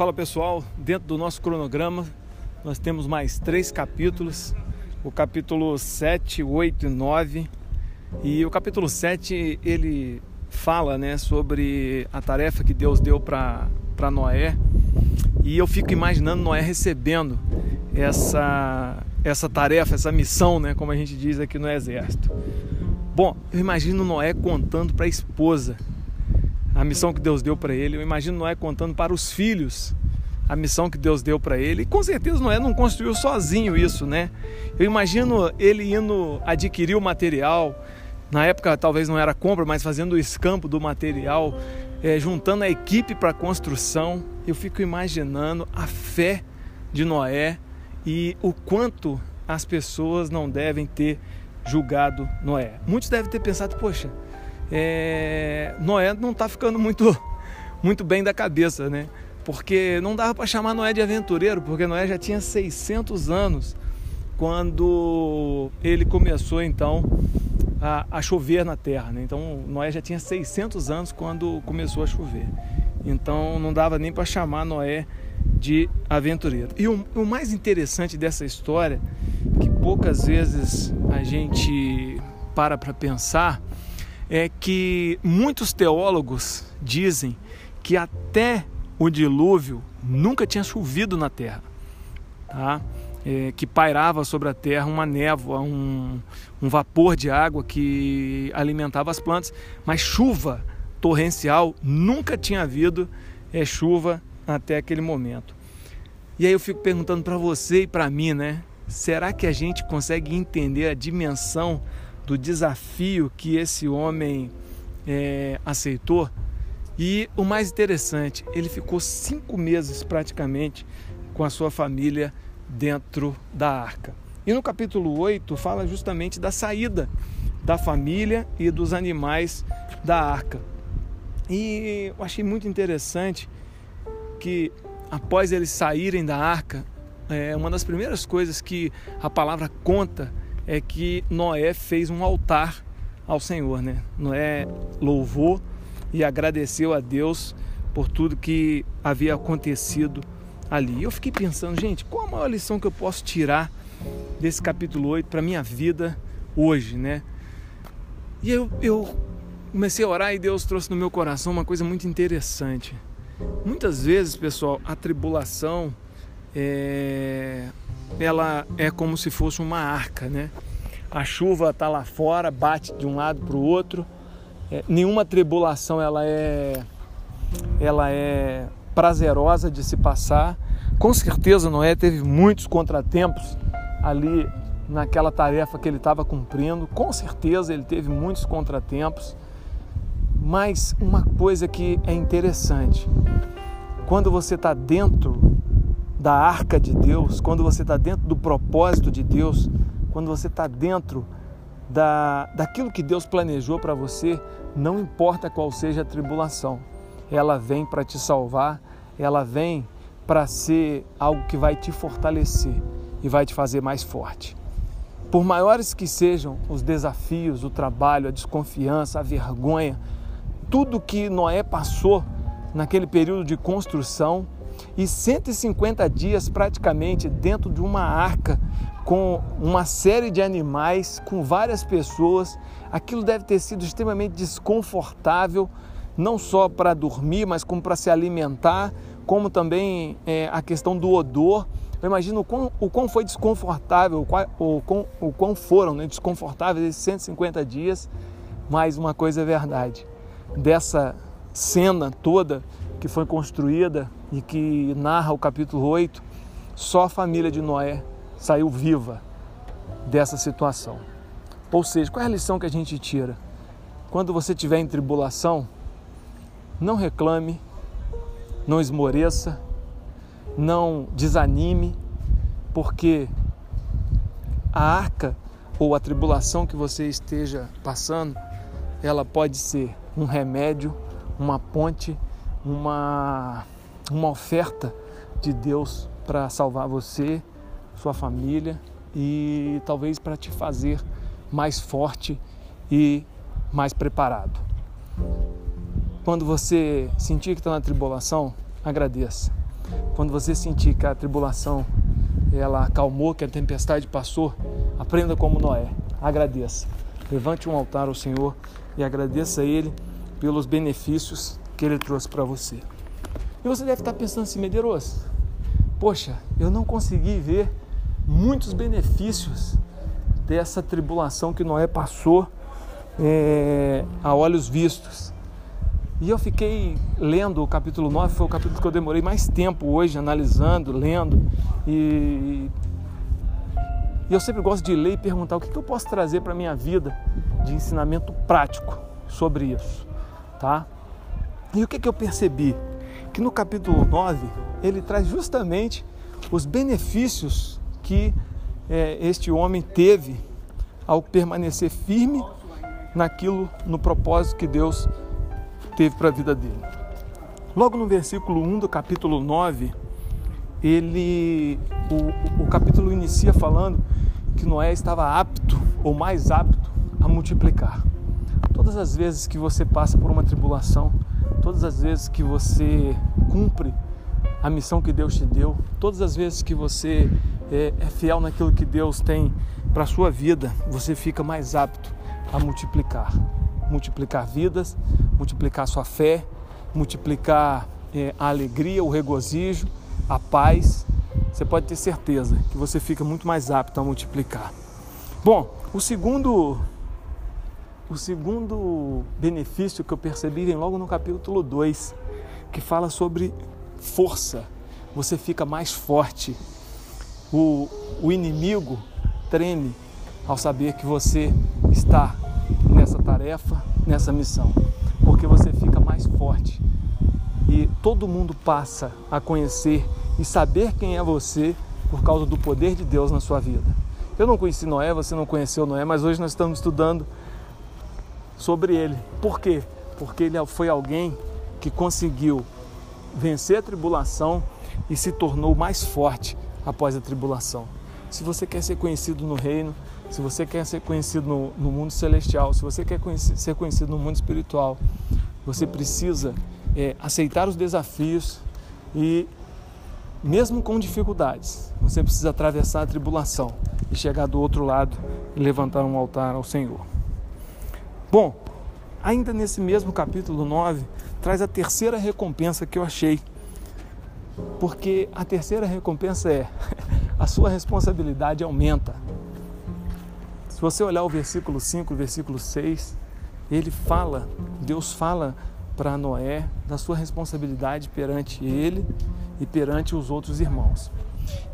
Fala pessoal, dentro do nosso cronograma nós temos mais três capítulos, o capítulo 7, 8 e 9. E o capítulo 7 ele fala né, sobre a tarefa que Deus deu para Noé. E eu fico imaginando Noé recebendo essa, essa tarefa, essa missão, né, como a gente diz aqui no Exército. Bom, eu imagino Noé contando para a esposa a missão que Deus deu para ele. Eu imagino Noé contando para os filhos a missão que Deus deu para ele. E com certeza Noé não construiu sozinho isso, né? Eu imagino ele indo adquirir o material. Na época talvez não era compra, mas fazendo o escampo do material, é, juntando a equipe para a construção. Eu fico imaginando a fé de Noé e o quanto as pessoas não devem ter julgado Noé. Muitos devem ter pensado, poxa, é, Noé não está ficando muito, muito bem da cabeça, né? Porque não dava para chamar Noé de aventureiro, porque Noé já tinha 600 anos quando ele começou então a, a chover na terra. Né? Então Noé já tinha 600 anos quando começou a chover. Então não dava nem para chamar Noé de aventureiro. E o, o mais interessante dessa história, que poucas vezes a gente para para pensar, é que muitos teólogos dizem que até o dilúvio nunca tinha chovido na terra, tá? É, que pairava sobre a terra uma névoa, um, um vapor de água que alimentava as plantas, mas chuva torrencial nunca tinha havido é, chuva até aquele momento. E aí eu fico perguntando para você e para mim, né? Será que a gente consegue entender a dimensão do desafio que esse homem é, aceitou. E o mais interessante, ele ficou cinco meses praticamente com a sua família dentro da arca. E no capítulo 8 fala justamente da saída da família e dos animais da arca. E eu achei muito interessante que após eles saírem da arca, é, uma das primeiras coisas que a palavra conta é que Noé fez um altar ao Senhor, né? Noé louvou e agradeceu a Deus por tudo que havia acontecido ali. Eu fiquei pensando, gente, qual a maior lição que eu posso tirar desse capítulo 8 para minha vida hoje, né? E eu, eu comecei a orar e Deus trouxe no meu coração uma coisa muito interessante. Muitas vezes, pessoal, a tribulação é, ela é como se fosse uma arca, né? A chuva está lá fora, bate de um lado para o outro. É, nenhuma tribulação ela é, ela é prazerosa de se passar. Com certeza Noé teve muitos contratempos ali naquela tarefa que ele estava cumprindo. Com certeza ele teve muitos contratempos. Mas uma coisa que é interessante, quando você está dentro da arca de Deus, quando você está dentro do propósito de Deus, quando você está dentro da, daquilo que Deus planejou para você, não importa qual seja a tribulação, ela vem para te salvar, ela vem para ser algo que vai te fortalecer e vai te fazer mais forte. Por maiores que sejam os desafios, o trabalho, a desconfiança, a vergonha, tudo que Noé passou naquele período de construção, e 150 dias praticamente dentro de uma arca com uma série de animais, com várias pessoas. Aquilo deve ter sido extremamente desconfortável, não só para dormir, mas como para se alimentar, como também é, a questão do odor. Eu imagino o quão, o quão foi desconfortável, o quão, o quão foram né, desconfortáveis esses 150 dias. Mas uma coisa é verdade, dessa cena toda que foi construída e que narra o capítulo 8, só a família de Noé saiu viva dessa situação. Ou seja, qual é a lição que a gente tira? Quando você estiver em tribulação, não reclame, não esmoreça, não desanime, porque a arca ou a tribulação que você esteja passando, ela pode ser um remédio, uma ponte uma, uma oferta de Deus para salvar você, sua família e talvez para te fazer mais forte e mais preparado. Quando você sentir que está na tribulação, agradeça. Quando você sentir que a tribulação ela acalmou, que a tempestade passou, aprenda como Noé. Agradeça. Levante um altar ao Senhor e agradeça a Ele pelos benefícios que Ele trouxe para você. E você deve estar pensando assim, Medeiros, poxa, eu não consegui ver muitos benefícios dessa tribulação que Noé passou é, a olhos vistos. E eu fiquei lendo o capítulo 9, foi o capítulo que eu demorei mais tempo hoje, analisando, lendo. E, e eu sempre gosto de ler e perguntar o que, que eu posso trazer para a minha vida de ensinamento prático sobre isso. Tá? E o que, que eu percebi? Que no capítulo 9 ele traz justamente os benefícios que é, este homem teve ao permanecer firme naquilo, no propósito que Deus teve para a vida dele. Logo no versículo 1 do capítulo 9, ele, o, o capítulo inicia falando que Noé estava apto ou mais apto a multiplicar. Todas as vezes que você passa por uma tribulação, todas as vezes que você cumpre a missão que Deus te deu, todas as vezes que você é, é fiel naquilo que Deus tem para a sua vida, você fica mais apto a multiplicar. Multiplicar vidas, multiplicar sua fé, multiplicar é, a alegria, o regozijo, a paz. Você pode ter certeza que você fica muito mais apto a multiplicar. Bom, o segundo o segundo benefício que eu percebi vem logo no capítulo 2, que fala sobre força. Você fica mais forte. O, o inimigo treme ao saber que você está nessa tarefa, nessa missão, porque você fica mais forte e todo mundo passa a conhecer e saber quem é você por causa do poder de Deus na sua vida. Eu não conheci Noé, você não conheceu Noé, mas hoje nós estamos estudando sobre ele. Por quê? Porque ele foi alguém que conseguiu vencer a tribulação e se tornou mais forte após a tribulação. Se você quer ser conhecido no reino, se você quer ser conhecido no, no mundo celestial, se você quer conhecer, ser conhecido no mundo espiritual, você precisa é, aceitar os desafios e, mesmo com dificuldades, você precisa atravessar a tribulação e chegar do outro lado e levantar um altar ao Senhor. Bom, ainda nesse mesmo capítulo 9, traz a terceira recompensa que eu achei. Porque a terceira recompensa é a sua responsabilidade aumenta. Se você olhar o versículo 5, o versículo 6, ele fala, Deus fala para Noé da sua responsabilidade perante ele e perante os outros irmãos.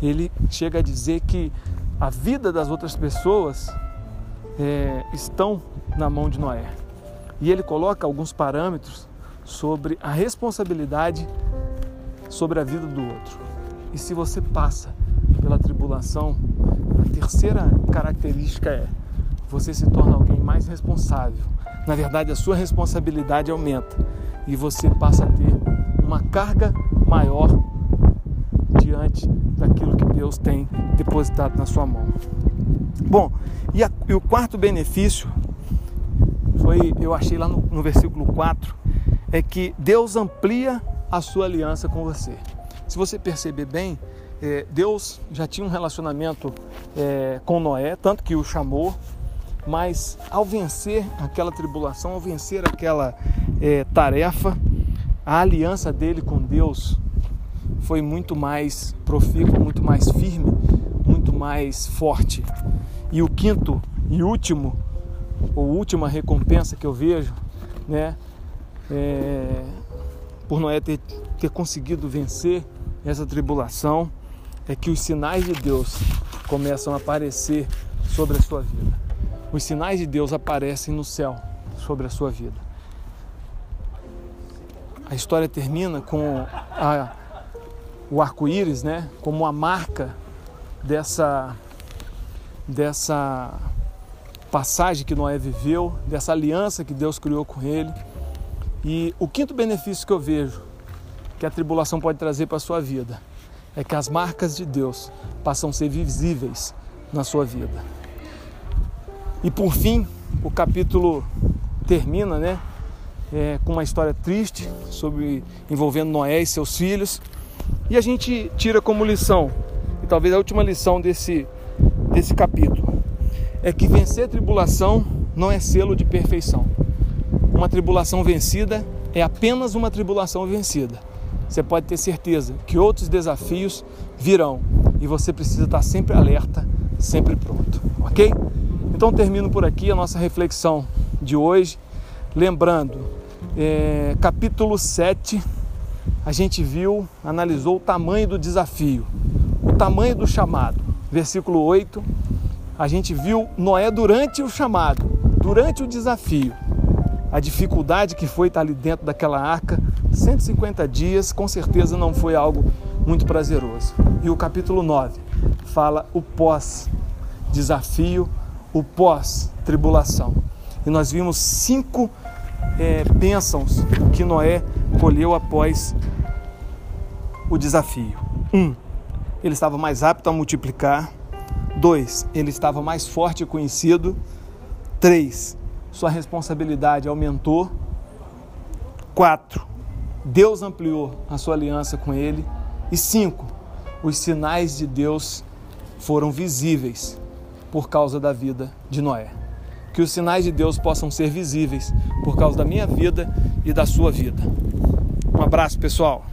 Ele chega a dizer que a vida das outras pessoas é, estão na mão de Noé. E ele coloca alguns parâmetros sobre a responsabilidade sobre a vida do outro. E se você passa pela tribulação, a terceira característica é você se torna alguém mais responsável. Na verdade, a sua responsabilidade aumenta e você passa a ter uma carga maior diante daquilo que Deus tem depositado na sua mão. Bom, e, a, e o quarto benefício foi, eu achei lá no, no versículo 4, é que Deus amplia a sua aliança com você. Se você perceber bem, é, Deus já tinha um relacionamento é, com Noé, tanto que o chamou, mas ao vencer aquela tribulação, ao vencer aquela é, tarefa, a aliança dele com Deus foi muito mais profícua, muito mais firme, muito mais forte. E o quinto e último, ou última recompensa que eu vejo, né, é, por Noé ter, ter conseguido vencer essa tribulação, é que os sinais de Deus começam a aparecer sobre a sua vida. Os sinais de Deus aparecem no céu sobre a sua vida. A história termina com a, o arco-íris, né, como a marca dessa dessa passagem que Noé viveu, dessa aliança que Deus criou com ele. E o quinto benefício que eu vejo que a tribulação pode trazer para a sua vida é que as marcas de Deus passam a ser visíveis na sua vida. E por fim, o capítulo termina, né, é, com uma história triste sobre envolvendo Noé e seus filhos. E a gente tira como lição, e talvez a última lição desse, desse capítulo, é que vencer tribulação não é selo de perfeição. Uma tribulação vencida é apenas uma tribulação vencida. Você pode ter certeza que outros desafios virão e você precisa estar sempre alerta, sempre pronto, ok? Então termino por aqui a nossa reflexão de hoje, lembrando, é, capítulo 7, a gente viu, analisou o tamanho do desafio, o tamanho do chamado. Versículo 8, a gente viu Noé durante o chamado, durante o desafio, a dificuldade que foi estar ali dentro daquela arca, 150 dias, com certeza não foi algo muito prazeroso. E o capítulo 9 fala o pós-desafio, o pós-tribulação. E nós vimos cinco é, bênçãos que Noé colheu após o desafio. Um, ele estava mais apto a multiplicar. Dois, ele estava mais forte e conhecido. Três, sua responsabilidade aumentou. Quatro, Deus ampliou a sua aliança com ele. E cinco, os sinais de Deus foram visíveis por causa da vida de Noé que os sinais de Deus possam ser visíveis por causa da minha vida e da sua vida. Um abraço, pessoal.